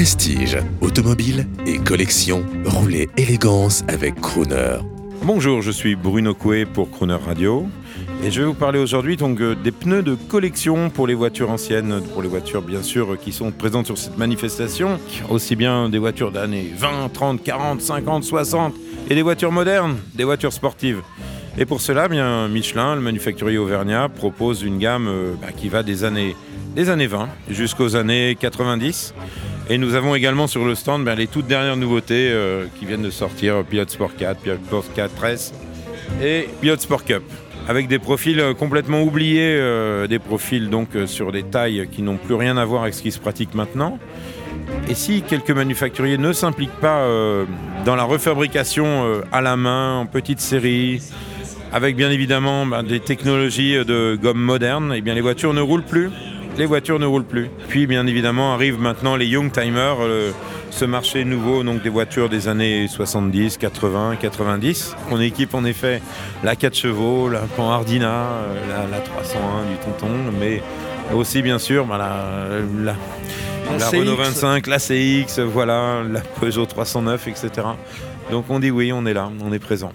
Prestige, automobile et collection, roulez élégance avec Crooner. Bonjour, je suis Bruno Coué pour Crooner Radio et je vais vous parler aujourd'hui donc euh, des pneus de collection pour les voitures anciennes, pour les voitures bien sûr qui sont présentes sur cette manifestation, aussi bien des voitures d'années 20, 30, 40, 50, 60 et des voitures modernes, des voitures sportives. Et pour cela, bien Michelin, le manufacturier auvergnat, propose une gamme euh, bah, qui va des années, des années 20 jusqu'aux années 90. Et nous avons également sur le stand ben, les toutes dernières nouveautés euh, qui viennent de sortir, Pilot Sport 4, Pilot Sport 4 S et Pilot Sport Cup. Avec des profils euh, complètement oubliés, euh, des profils donc sur des tailles qui n'ont plus rien à voir avec ce qui se pratique maintenant. Et si quelques manufacturiers ne s'impliquent pas dans la refabrication à la main, en petite série, avec bien évidemment ben, des technologies de gomme moderne, eh bien les voitures ne roulent plus les voitures ne roulent plus. Puis bien évidemment arrivent maintenant les Young Timers, euh, ce marché nouveau donc des voitures des années 70, 80, 90. On équipe en effet la 4 chevaux, la Panhardina, euh, la, 301 du tonton, mais aussi bien sûr bah, la, Renault 25, la CX, voilà, la Peugeot 309, etc. Donc on dit oui, on est là, on est présent.